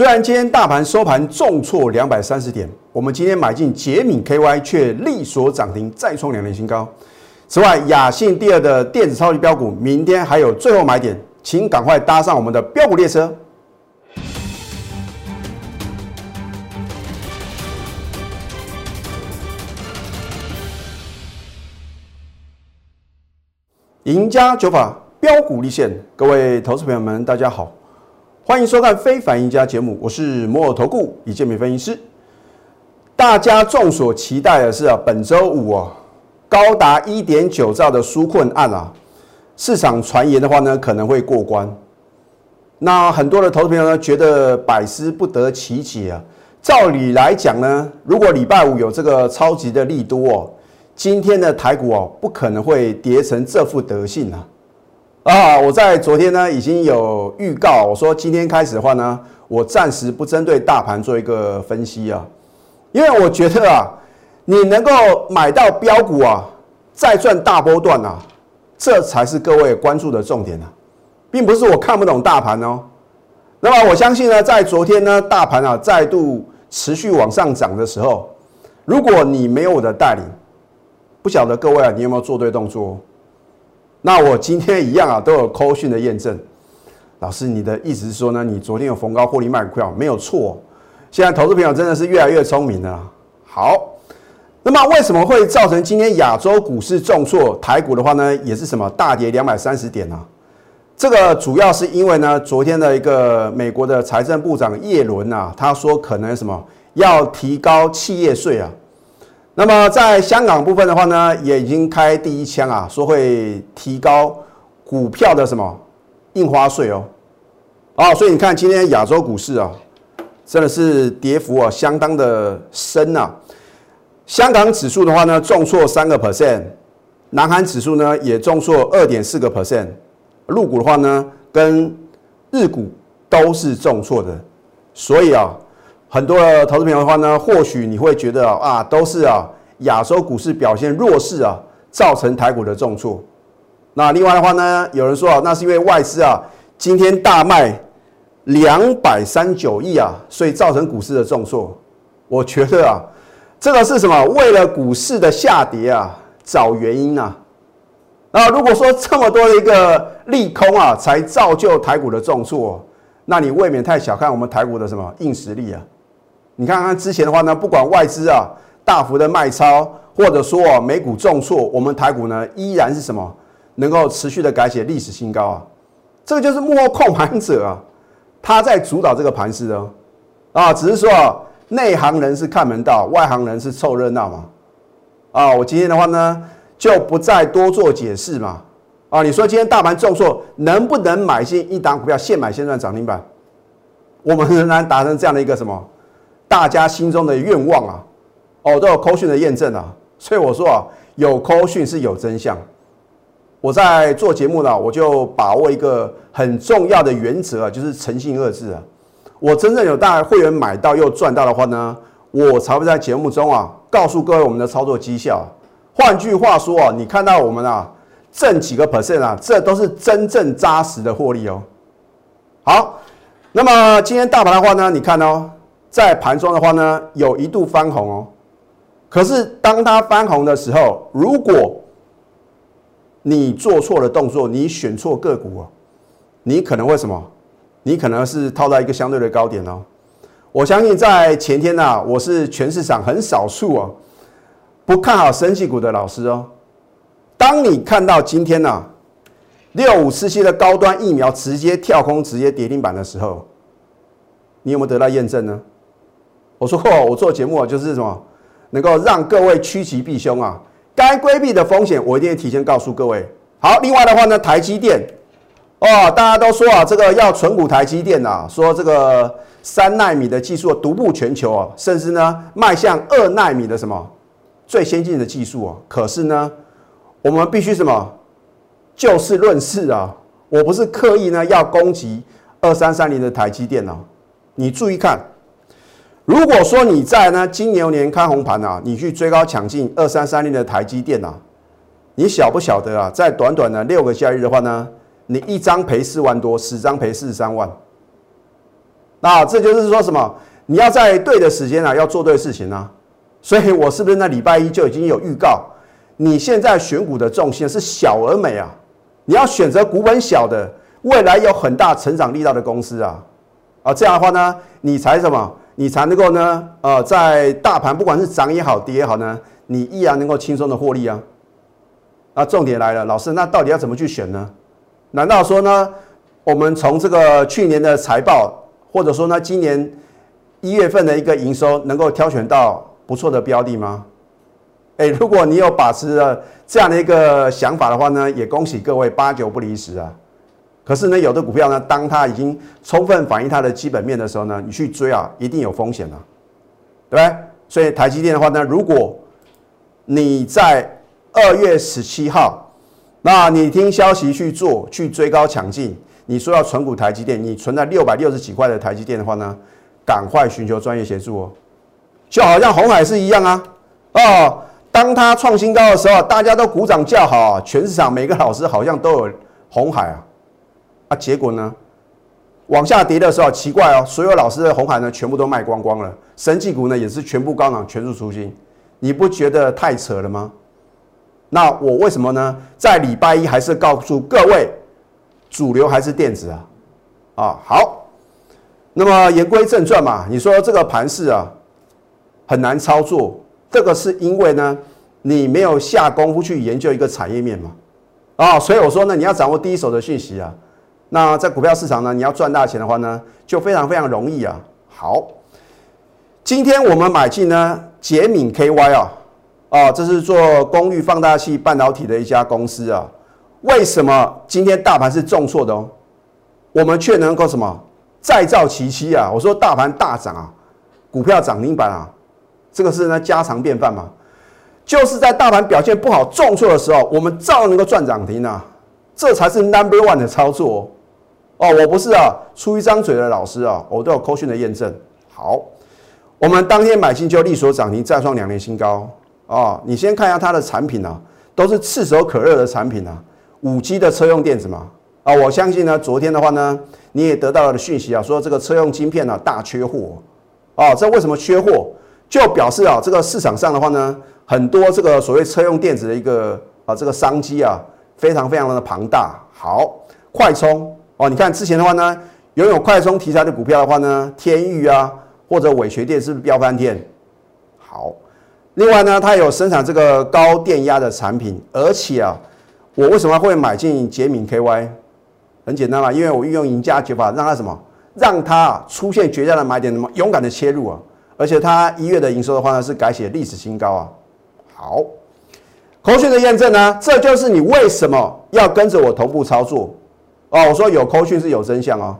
虽然今天大盘收盘重挫两百三十点，我们今天买进杰敏 KY 却力所涨停，再创两年新高。此外，雅信第二的电子超级标股，明天还有最后买点，请赶快搭上我们的标股列车。赢家九法标股立现，各位投资朋友们，大家好，欢迎收看《非凡赢家》节目，我是摩尔投顾李建民分析师。大家众所期待的是啊，本周五啊。高达一点九兆的纾困案啊，市场传言的话呢，可能会过关。那很多的投资朋友呢，觉得百思不得其解啊。照理来讲呢，如果礼拜五有这个超级的利多哦，今天的台股哦，不可能会跌成这副德性啊。啊，我在昨天呢已经有预告，我说今天开始的话呢，我暂时不针对大盘做一个分析啊，因为我觉得啊。你能够买到标股啊，再赚大波段啊，这才是各位关注的重点啊，并不是我看不懂大盘哦。那么我相信呢，在昨天呢，大盘啊再度持续往上涨的时候，如果你没有我的带领，不晓得各位啊，你有没有做对动作？那我今天一样啊，都有扣讯的验证。老师，你的意思是说呢，你昨天有逢高获利卖股票，没有错。现在投资朋友真的是越来越聪明了。好。那么为什么会造成今天亚洲股市重挫？台股的话呢，也是什么大跌两百三十点呢？这个主要是因为呢，昨天的一个美国的财政部长耶伦啊，他说可能什么要提高企业税啊。那么在香港部分的话呢，也已经开第一枪啊，说会提高股票的什么印花税哦。哦，所以你看今天亚洲股市啊，真的是跌幅啊相当的深呐。香港指数的话呢，重挫三个 percent，南韩指数呢也重挫二点四个 percent，陆股的话呢，跟日股都是重挫的，所以啊，很多的投资朋友的话呢，或许你会觉得啊，都是啊亚洲股市表现弱势啊，造成台股的重挫。那另外的话呢，有人说啊，那是因为外资啊今天大卖两百三九亿啊，所以造成股市的重挫。我觉得啊。这个是什么？为了股市的下跌啊，找原因啊。那如果说这么多的一个利空啊，才造就台股的重挫，那你未免太小看我们台股的什么硬实力啊？你看看之前的话呢，不管外资啊大幅的卖超，或者说美股重挫，我们台股呢依然是什么能够持续的改写历史新高啊？这个就是幕后控盘者啊，他在主导这个盘势哦。啊，只是说。内行人是看门道，外行人是凑热闹嘛？啊，我今天的话呢，就不再多做解释嘛。啊，你说今天大盘重挫，能不能买进一档股票，现买现赚涨停板？我们仍然达成这样的一个什么，大家心中的愿望啊？哦，都有扣讯的验证啊。所以我说啊，有扣讯是有真相。我在做节目呢，我就把握一个很重要的原则啊，就是诚信二字啊。我真正有大会员买到又赚到的话呢，我才会在节目中啊告诉各位我们的操作绩效。换句话说啊，你看到我们啊挣几个 percent 啊，这都是真正扎实的获利哦。好，那么今天大盘的话呢，你看哦，在盘中的话呢，有一度翻红哦。可是当它翻红的时候，如果你做错了动作，你选错个股哦，你可能会什么？你可能是套到一个相对的高点哦。我相信在前天呢，我是全市场很少数哦不看好升气股的老师哦。当你看到今天呢六五四七的高端疫苗直接跳空直接跌停板的时候，你有没有得到验证呢？我说过，我做节目啊，就是什么能够让各位趋吉避凶啊，该规避的风险我一定会提前告诉各位。好，另外的话呢，台积电。哦，大家都说啊，这个要存股台积电呐，说这个三纳米的技术独步全球啊，甚至呢迈向二纳米的什么最先进的技术啊。可是呢，我们必须什么就事论事啊。我不是刻意呢要攻击二三三零的台积电啊。你注意看，如果说你在呢金牛年看红盘啊，你去追高抢进二三三零的台积电啊，你晓不晓得啊？在短短的六个交易日的话呢？你一张赔四万多，十张赔四十三万。那这就是说什么？你要在对的时间啊，要做对事情啊。所以我是不是那礼拜一就已经有预告？你现在选股的重心是小而美啊，你要选择股本小的，未来有很大成长力道的公司啊，啊，这样的话呢，你才什么？你才能够呢？呃，在大盘不管是涨也好，跌也好呢，你依然能够轻松的获利啊。那重点来了，老师，那到底要怎么去选呢？难道说呢，我们从这个去年的财报，或者说呢，今年一月份的一个营收，能够挑选到不错的标的吗？哎，如果你有把持了这样的一个想法的话呢，也恭喜各位八九不离十啊。可是呢，有的股票呢，当它已经充分反映它的基本面的时候呢，你去追啊，一定有风险啊，对不对？所以台积电的话呢，如果你在二月十七号，那你听消息去做，去追高抢进，你说要存股台积电，你存了六百六十几块的台积电的话呢，赶快寻求专业协助哦，就好像红海是一样啊，哦。当它创新高的时候，大家都鼓掌叫好啊！全市场每个老师好像都有红海啊，啊，结果呢，往下跌的时候，奇怪哦，所有老师的红海呢，全部都卖光光了，神技股呢也是全部高涨，全数出清，你不觉得太扯了吗？那我为什么呢？在礼拜一还是告诉各位，主流还是电子啊，啊，好，那么言归正传嘛，你说这个盘势啊，很难操作。这个是因为呢，你没有下功夫去研究一个产业面嘛，啊，所以我说呢，你要掌握第一手的讯息啊。那在股票市场呢，你要赚大钱的话呢，就非常非常容易啊。好，今天我们买进呢，捷敏 KY 啊，啊，这是做功率放大器半导体的一家公司啊。为什么今天大盘是重挫的哦？我们却能够什么再造奇迹啊？我说大盘大涨啊，股票涨停板啊。这个是呢家常便饭嘛，就是在大盘表现不好、重挫的时候，我们照样能够赚涨停啊，这才是 number one 的操作。哦我不是啊出一张嘴的老师啊，我都有扣讯的验证。好，我们当天买进就利所涨停，再创两年新高啊。你先看一下它的产品啊，都是炙手可热的产品啊，五 G 的车用电子嘛啊。我相信呢，昨天的话呢，你也得到了讯息啊，说这个车用晶片呢大缺货啊。这为什么缺货？就表示啊，这个市场上的话呢，很多这个所谓车用电子的一个啊这个商机啊，非常非常的庞大。好，快充哦，你看之前的话呢，拥有快充题材的股票的话呢，天域啊或者伟学电是不是飙翻天？好，另外呢，它有生产这个高电压的产品，而且啊，我为什么会买进捷敏 KY？很简单嘛，因为我运用赢家诀法，让它什么，让它出现绝佳的买点，什么勇敢的切入啊。而且它一月的营收的话呢，是改写历史新高啊。好，口讯的验证呢，这就是你为什么要跟着我同步操作哦。我说有口讯是有真相哦，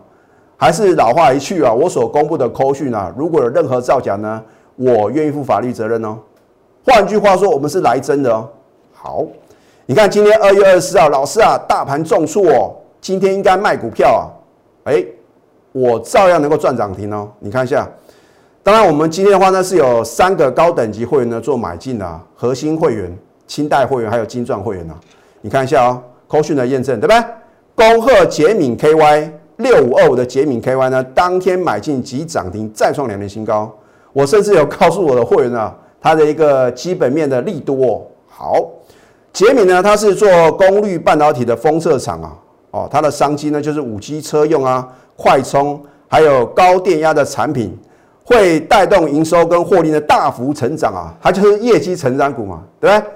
还是老话一句啊，我所公布的口讯啊，如果有任何造假呢，我愿意负法律责任哦。换句话说，我们是来真的哦。好，你看今天二月二十四号，老师啊，大盘重挫哦，今天应该卖股票啊，哎，我照样能够赚涨停哦。你看一下。当然，我们今天的话呢，是有三个高等级会员呢做买进的，核心会员、清代会员还有金钻会员呢。你看一下哦，扣讯的验证对不对？恭贺捷敏 KY 六五二五的捷敏 KY 呢，当天买进即涨停，再创两年新高。我甚至有告诉我的会员啊，它的一个基本面的利多。好，捷敏呢，它是做功率半导体的封测厂啊，哦，它的商机呢就是五 G 车用啊，快充还有高电压的产品。会带动营收跟获利的大幅成长啊，它就是业绩成长股嘛，对不对？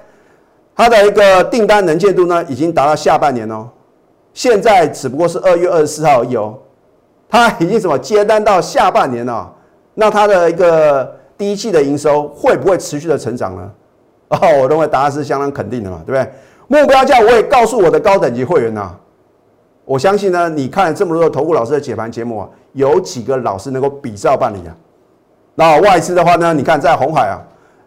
它的一个订单能见度呢，已经达到下半年哦。现在只不过是二月二十四号而已哦，它已经什么接单到下半年了？那它的一个第一季的营收会不会持续的成长呢？哦，我认为答案是相当肯定的嘛，对不对？目标价我也告诉我的高等级会员呐，我相信呢，你看这么多的投顾老师的解盘节目啊，有几个老师能够比照办理啊？那外资的话呢？你看在红海啊，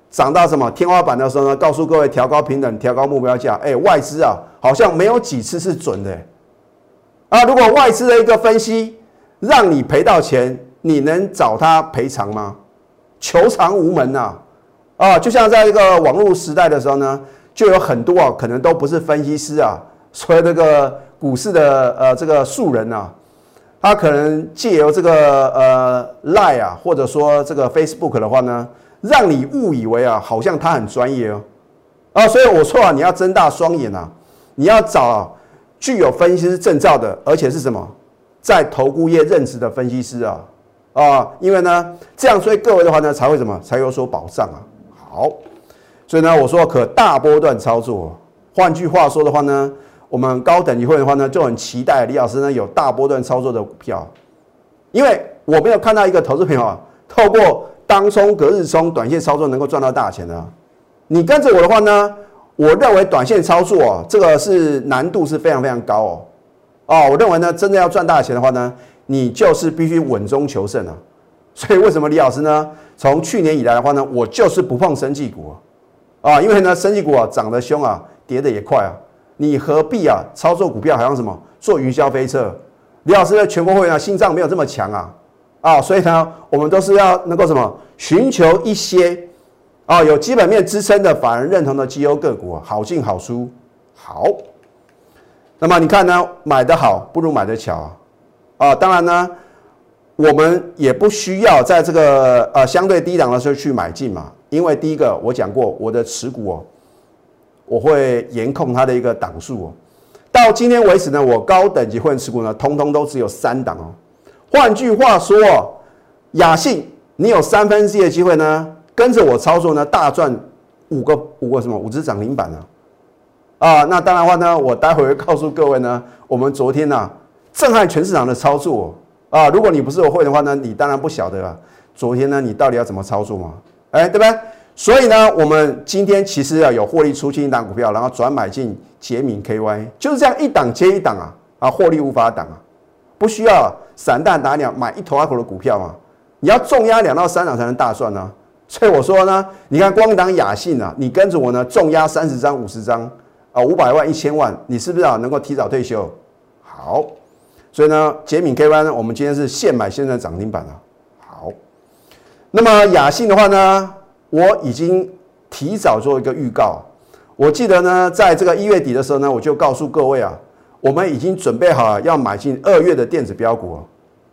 涨到什么天花板的时候呢？告诉各位调高平等，调高目标价。哎，外资啊，好像没有几次是准的。啊，如果外资的一个分析让你赔到钱，你能找他赔偿吗？求偿无门呐！啊，就像在一个网络时代的时候呢，就有很多啊，可能都不是分析师啊，所以这个股市的呃这个素人啊，他可能借由这个呃，LAI 啊，或者说这个 Facebook 的话呢，让你误以为啊，好像他很专业哦。啊，所以我说啊，你要睁大双眼啊，你要找具有分析师证照的，而且是什么，在投顾业任职的分析师啊啊，因为呢，这样所以各位的话呢，才会什么，才有所保障啊。好，所以呢，我说可大波段操作。换句话说的话呢，我们高等级会的话呢，就很期待李老师呢有大波段操作的股票，因为我没有看到一个投资朋友啊，透过当冲、隔日冲、短线操作能够赚到大钱的。你跟着我的话呢，我认为短线操作啊，这个是难度是非常非常高哦。哦，我认为呢，真的要赚大钱的话呢，你就是必须稳中求胜啊。所以为什么李老师呢，从去年以来的话呢，我就是不碰生技股啊，啊，因为呢，生技股啊涨得凶啊。跌的也快啊，你何必啊操作股票，好像什么坐云霄飞车？李老师的全国会员啊，心脏没有这么强啊，啊，所以呢，我们都是要能够什么，寻求一些啊有基本面支撑的、法人认同的绩优个股，好进好出。好，那么你看呢，买的好不如买的巧啊，啊，当然呢，我们也不需要在这个呃相对低档的时候去买进嘛，因为第一个我讲过，我的持股哦。我会严控它的一个档数哦。到今天为止呢，我高等级会员持股呢，通通都只有三档哦。换句话说，雅信你有三分之一的机会呢，跟着我操作呢，大赚五个五个什么五只涨停板呢？啊，那当然话呢，我待会会告诉各位呢，我们昨天呢震撼全市场的操作啊。如果你不是我会的话呢，你当然不晓得啊。昨天呢，你到底要怎么操作嘛？哎，对不对？所以呢，我们今天其实要有获利出清一档股票，然后转买进捷敏 KY，就是这样一档接一档啊啊，获利无法挡啊，不需要散弹打鸟买一头阿口的股票嘛，你要重压两到三档才能大赚呢。所以我说呢，你看光档雅信啊，你跟着我呢重压三十张、五十张啊，五百万、一千万，你是不是啊能够提早退休？好，所以呢，捷敏 KY 呢，我们今天是现买现在涨停板啊。好，那么雅信的话呢？我已经提早做一个预告，我记得呢，在这个一月底的时候呢，我就告诉各位啊，我们已经准备好了要买进二月的电子标股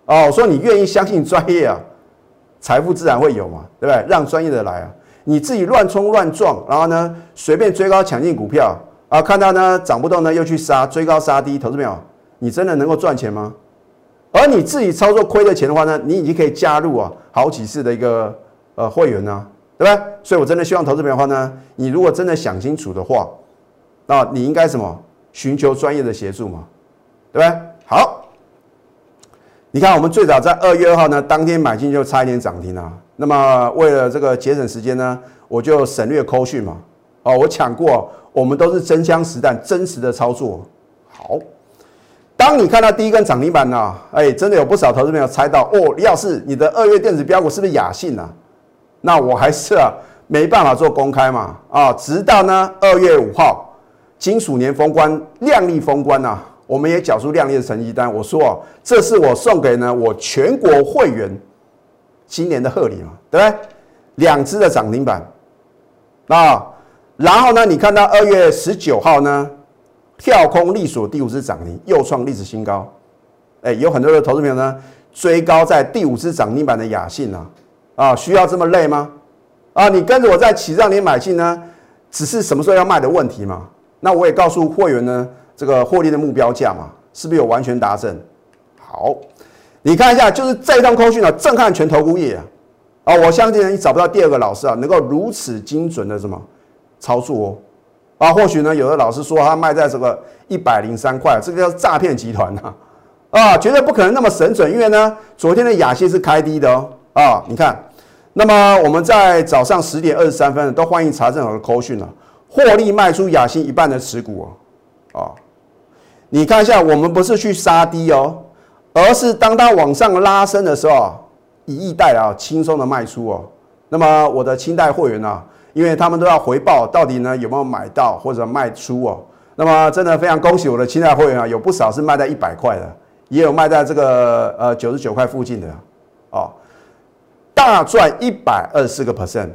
哦，说你愿意相信专业啊，财富自然会有嘛，对不对？让专业的来啊，你自己乱冲乱撞，然后呢，随便追高抢进股票啊，看到呢涨不动呢又去杀，追高杀低，投资没有？你真的能够赚钱吗？而你自己操作亏的钱的话呢，你已经可以加入啊好几次的一个呃会员呢。对吧？所以我真的希望投资朋友的话呢，你如果真的想清楚的话，那你应该什么？寻求专业的协助嘛，对不对？你看我们最早在二月二号呢，当天买进就差一点涨停啊。那么为了这个节省时间呢，我就省略扣讯嘛。哦，我抢过，我们都是真枪实弹、真实的操作。好，当你看到第一根涨停板呢，哎，真的有不少投资朋友猜到哦，李老师，你的二月电子标股是不是雅信啊？那我还是啊没办法做公开嘛啊，直到呢二月五号金属年封关，亮丽封关呐，我们也缴出亮丽的成绩单。我说哦，这是我送给呢我全国会员今年的贺礼嘛，对不对？两只的涨停板啊，然后呢，你看到二月十九号呢跳空力所第五只涨停，又创历史新高。哎，有很多的投资朋友呢追高在第五只涨停板的雅信啊。啊，需要这么累吗？啊，你跟着我在起让你买进呢，只是什么时候要卖的问题嘛？那我也告诉会员呢，这个获利的目标价嘛，是不是有完全达成？好，你看一下，就是这一段空讯啊，震撼全投顾业啊！啊，我相信你找不到第二个老师啊，能够如此精准的什么操作哦？啊，或许呢，有的老师说他卖在这个一百零三块，这个叫诈骗集团呐！啊，绝对不可能那么神准，因为呢，昨天的雅西是开低的哦。啊，你看，那么我们在早上十点二十三分都欢迎查证我的扣讯了，获利卖出雅兴一半的持股哦，啊，你看一下，我们不是去杀低哦，而是当它往上拉升的时候，以逸待劳，轻松的卖出哦。那么我的清代会员呢，因为他们都要回报，到底呢有没有买到或者卖出哦？那么真的非常恭喜我的清代会员啊，有不少是卖在一百块的，也有卖在这个呃九十九块附近的，哦。大赚一百二十四个 percent，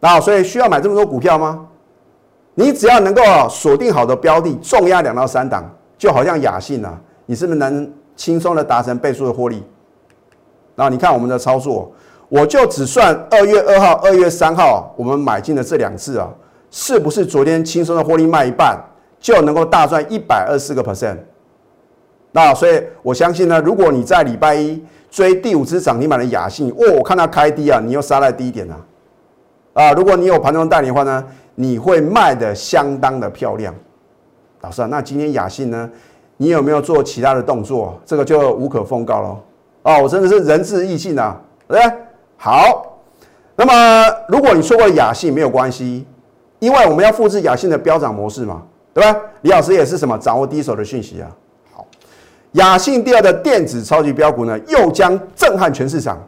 那所以需要买这么多股票吗？你只要能够锁定好的标的，重压两到三档，就好像雅信啊，你是不是能轻松的达成倍数的获利。那你看我们的操作，我就只算二月二号、二月三号我们买进的这两次啊，是不是昨天轻松的获利卖一半就能够大赚一百二十个 percent？那所以我相信呢，如果你在礼拜一追第五只涨停板的雅信，哦，我看它开低啊，你又杀在低点啊，啊，如果你有盘中代理的话呢，你会卖的相当的漂亮。老师啊，那今天雅信呢，你有没有做其他的动作？这个就无可奉告喽。哦，我真的是仁至义尽啊，对不对？好，那么如果你错过雅信没有关系，因为我们要复制雅信的飙涨模式嘛，对吧？李老师也是什么掌握第一手的讯息啊。好，雅信第二的电子超级标股呢，又将震撼全市场。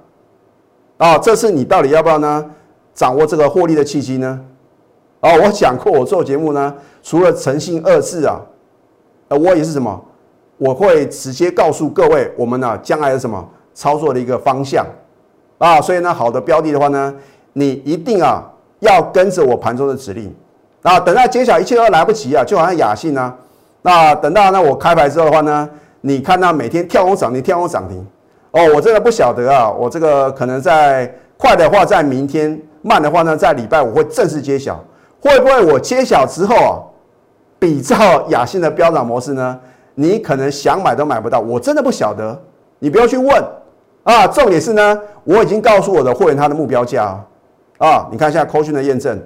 啊，这次你到底要不要呢？掌握这个获利的契机呢？哦，我讲过，我做节目呢，除了诚信二字啊，呃，我也是什么？我会直接告诉各位，我们呢将来的什么操作的一个方向。啊，所以呢，好的标的的话呢，你一定啊要跟着我盘中的指令。啊，等到揭晓一切都来不及啊，就好像雅信呢，那等到呢我开牌之后的话呢，你看到每天跳空涨停，跳空涨停。哦，我真的不晓得啊，我这个可能在快的话在明天，慢的话呢在礼拜五会正式揭晓，会不会我揭晓之后啊，比照雅信的飙涨模式呢？你可能想买都买不到，我真的不晓得，你不要去问啊。重点是呢，我已经告诉我的会员他的目标价啊。你看一下扣讯的验证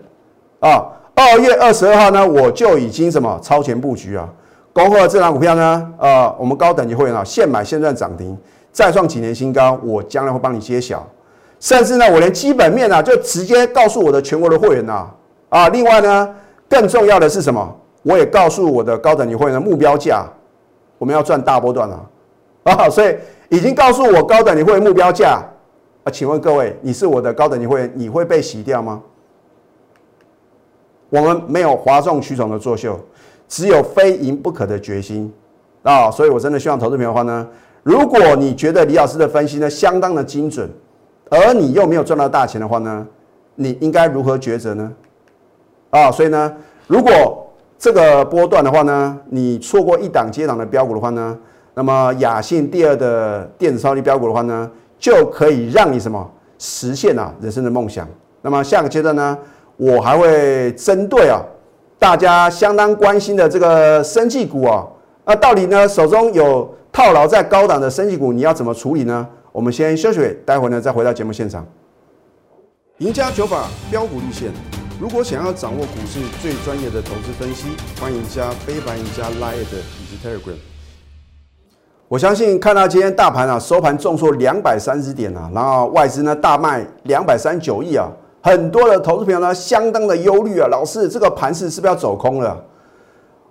啊，二月二十二号呢，我就已经什么超前布局啊。恭贺这档股票呢，呃，我们高等级会员啊，现买现赚涨停，再创几年新高，我将来会帮你揭晓。甚至呢，我连基本面啊，就直接告诉我的全国的会员呐啊。另外呢，更重要的是什么？我也告诉我的高等级会员的目标价。我们要赚大波段了 啊！所以已经告诉我高等级会员目标价啊？请问各位，你是我的高等级会员，你会被洗掉吗？我们没有哗众取宠的作秀，只有非赢不可的决心啊！所以我真的希望投资朋友的话呢，如果你觉得李老师的分析呢相当的精准，而你又没有赚到大钱的话呢，你应该如何抉择呢？啊！所以呢，如果这个波段的话呢，你错过一档接档的标股的话呢，那么雅信第二的电子超级标股的话呢，就可以让你什么实现啊人生的梦想。那么下个阶段呢，我还会针对啊大家相当关心的这个生技股啊，那到底呢手中有套牢在高档的生技股，你要怎么处理呢？我们先休息，待会呢再回到节目现场。赢家九法标股立线。如果想要掌握股市最专业的投资分析，欢迎加非凡、加 Line 以及 Telegram。我相信看到今天大盘啊收盘重挫两百三十点啊，然后外资呢大卖两百三十九亿啊，很多的投资朋友呢相当的忧虑啊，老师这个盘势是不是要走空了？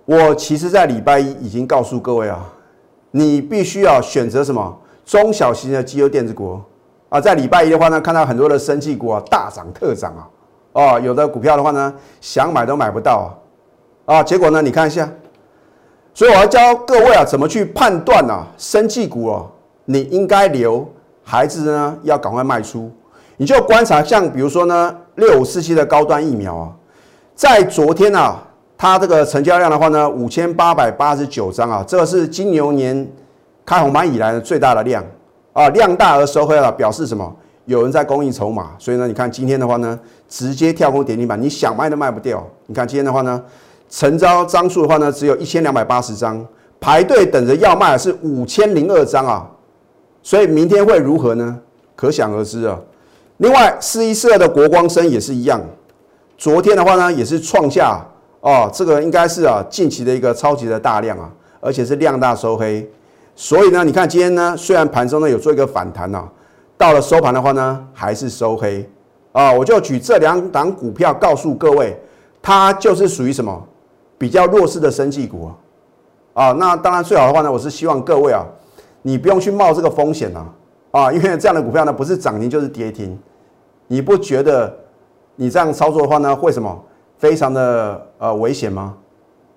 我其实在礼拜一已经告诉各位啊，你必须要选择什么中小型的绩优电子股啊，在礼拜一的话呢，看到很多的生技股啊大涨特涨啊。哦，有的股票的话呢，想买都买不到啊！啊，结果呢，你看一下，所以我要教各位啊，怎么去判断啊，生技股哦，你应该留，孩子呢要赶快卖出。你就观察，像比如说呢，六五四七的高端疫苗啊，在昨天啊，它这个成交量的话呢，五千八百八十九张啊，这个是金牛年开红盘以来的最大的量啊，量大而收回了，表示什么？有人在供应筹码，所以呢，你看今天的话呢，直接跳空点停板，你想卖都卖不掉。你看今天的话呢，成交张数的话呢，只有一千两百八十张，排队等着要卖的是五千零二张啊。所以明天会如何呢？可想而知啊。另外，四一四二的国光生也是一样，昨天的话呢，也是创下哦，这个应该是啊近期的一个超级的大量啊，而且是量大收黑。所以呢，你看今天呢，虽然盘中呢有做一个反弹啊。到了收盘的话呢，还是收黑啊！我就举这两档股票告诉各位，它就是属于什么比较弱势的生技股啊！那当然最好的话呢，我是希望各位啊，你不用去冒这个风险啊！啊，因为这样的股票呢，不是涨停就是跌停，你不觉得你这样操作的话呢，会什么非常的呃危险吗？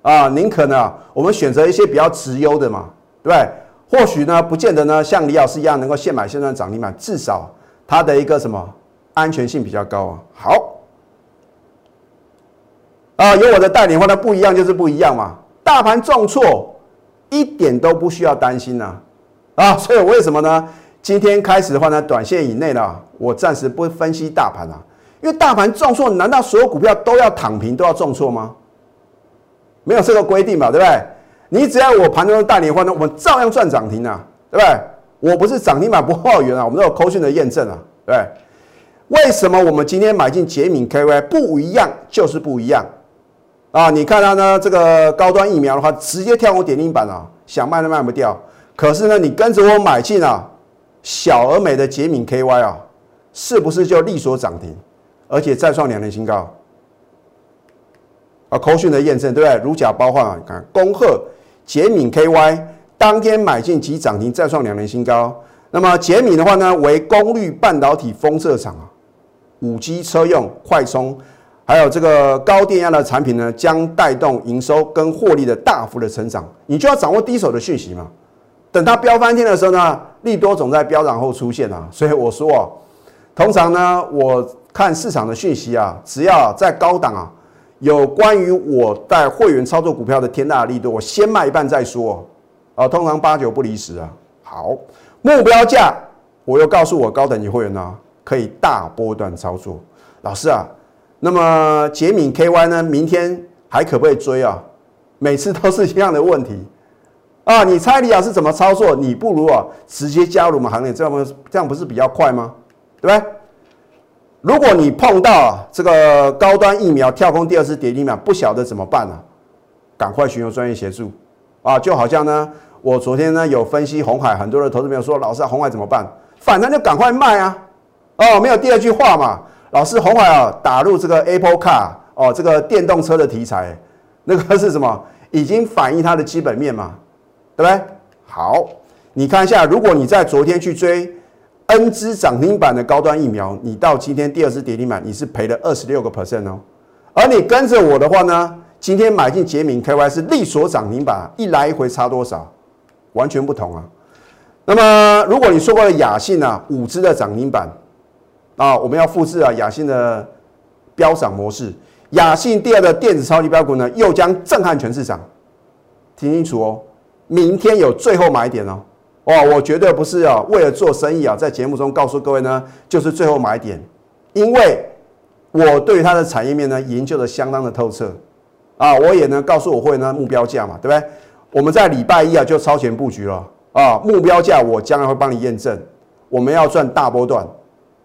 啊，宁可呢，我们选择一些比较直优的嘛，对不对？或许呢，不见得呢，像李老师一样能够现买现赚涨停板，至少它的一个什么安全性比较高啊。好，啊，有我的带领话，那不一样就是不一样嘛。大盘重挫一点都不需要担心呐，啊，所以为什么呢？今天开始的话呢，短线以内呢，我暂时不分析大盘啊，因为大盘重挫，难道所有股票都要躺平，都要重挫吗？没有这个规定嘛，对不对？你只要我盘中带你的话呢，我们照样赚涨停啊，对不对？我不是涨停板不报源啊，我们都有扣讯的验证啊，对？为什么我们今天买进捷敏 KY 不一样，就是不一样啊？你看它呢，这个高端疫苗的话，直接跳空跌停板啊，想卖都卖不掉。可是呢，你跟着我买进啊。小而美的捷敏 KY 啊，是不是就利索涨停，而且再创两年新高？啊，口讯的验证对不对？如假包换啊！你看，恭贺捷敏 KY 当天买进即涨停，再创两年新高。那么捷敏的话呢，为功率半导体封测厂啊，五 G 车用快充，还有这个高电压的产品呢，将带动营收跟获利的大幅的成长。你就要掌握第一手的讯息嘛。等它飙翻天的时候呢，利多总在飙涨后出现啊，所以我说啊，通常呢，我看市场的讯息啊，只要在高档啊，有关于我带会员操作股票的天大的利多，我先卖一半再说啊，通常八九不离十啊。好，目标价我又告诉我高等级会员呢，可以大波段操作。老师啊，那么杰敏 KY 呢，明天还可不可以追啊？每次都是一样的问题。啊，你猜李老师怎么操作？你不如啊，直接加入我们行列，这样不这样不是比较快吗？对不对？如果你碰到这个高端疫苗跳空第二次跌停板，不晓得怎么办呢？赶快寻求专业协助啊！就好像呢，我昨天呢有分析红海，很多的投资朋友说，老师啊红海怎么办？反正就赶快卖啊！哦，没有第二句话嘛。老师红海啊，打入这个 Apple Car 哦，这个电动车的题材，那个是什么？已经反映它的基本面嘛。对不对？好，你看一下，如果你在昨天去追 N 支涨停板的高端疫苗，你到今天第二支跌停板，你是赔了二十六个 percent 哦。而你跟着我的话呢，今天买进捷敏 KY 是利索涨停板，一来一回差多少？完全不同啊。那么如果你说过的雅信啊，五支的涨停板啊，我们要复制啊雅信的飙涨模式，雅信第二的电子超级标股呢，又将震撼全市场，听清楚哦。明天有最后买点哦，哇！我绝对不是啊，为了做生意啊，在节目中告诉各位呢，就是最后买点，因为我对它的产业面呢研究的相当的透彻啊，我也能告诉我会呢目标价嘛，对不对？我们在礼拜一啊就超前布局了啊，目标价我将来会帮你验证，我们要赚大波段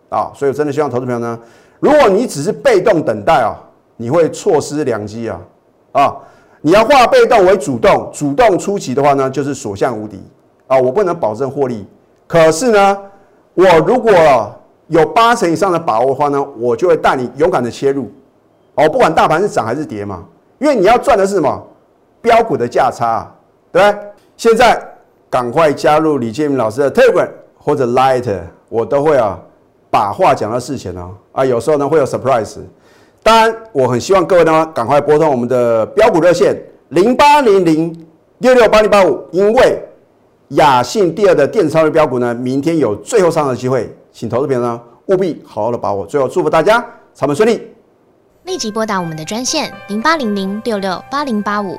啊，所以我真的希望投资朋友呢，如果你只是被动等待啊，你会错失良机啊啊！你要化被动为主动，主动出击的话呢，就是所向无敌啊！我不能保证获利，可是呢，我如果有八成以上的把握的话呢，我就会带你勇敢的切入哦，不管大盘是涨还是跌嘛，因为你要赚的是什么？标股的价差，对不对？现在赶快加入李建明老师的 Telegram 或者 Light，我都会啊，把话讲到事前哦啊，有时候呢会有 surprise。当然，我很希望各位呢，赶快拨通我们的标股热线零八零零六六八零八五，因为雅信第二的电子超级标股呢，明天有最后上的机会，请投资朋友呢务必好好的把握。最后祝福大家操盘顺利，立即拨打我们的专线零八零零六六八零八五。